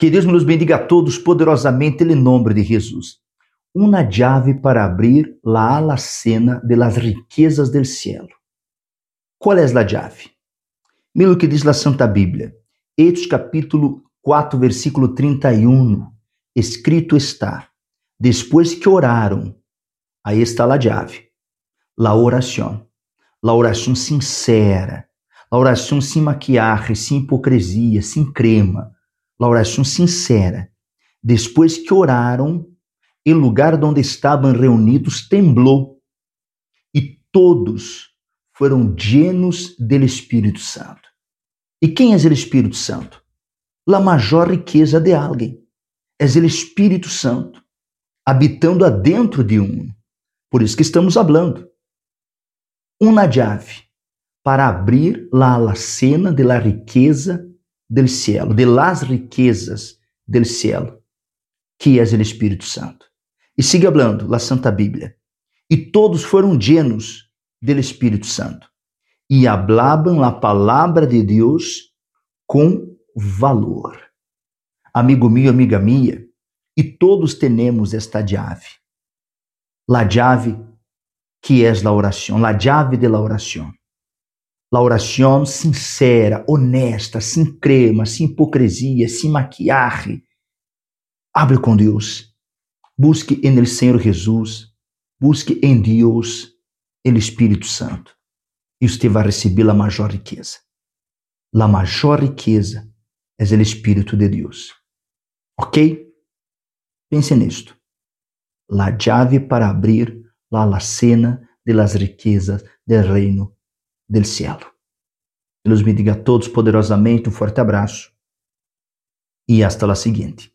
Que Deus nos bendiga a todos poderosamente em nome de Jesus. Uma chave para abrir a alacena de las riquezas del cielo. Qual é a chave? Mira o que diz a Santa Bíblia. Hechos capítulo 4, versículo 31. Escrito está: Depois que oraram, aí está a chave. La oração. La oração sincera. La oração sem maquiagem, sem hipocrisia, sem crema la oração sincera. Depois que oraram, o lugar onde estavam reunidos temblou e todos foram llenos do Espírito Santo. E quem é o Espírito Santo? A maior riqueza de alguém. É o Espírito Santo habitando adentro de um. Por isso que estamos falando. Uma chave para abrir a alacena de la riqueza del cielo, de las riquezas del cielo, que é o Espírito Santo. E siga hablando, la Santa Bíblia. E todos foram llenos del Espírito Santo e hablaban a palavra de Deus com valor. Amigo meu, amiga minha, e todos temos esta chave. La chave que é a oração, la chave de la oração la oração sincera, honesta, sem crema, sem hipocrisia, sem maquiagem. Hable com Deus. Busque em el Senhor Jesus. Busque em Deus el Espírito Santo. E você vai receber a maior riqueza. A maior riqueza é o Espírito de Deus. Ok? Pense nisto. La chave para abrir la alacena de las riquezas del reino del cielo. Deus bendiga a todos poderosamente, um forte abraço e hasta la seguinte.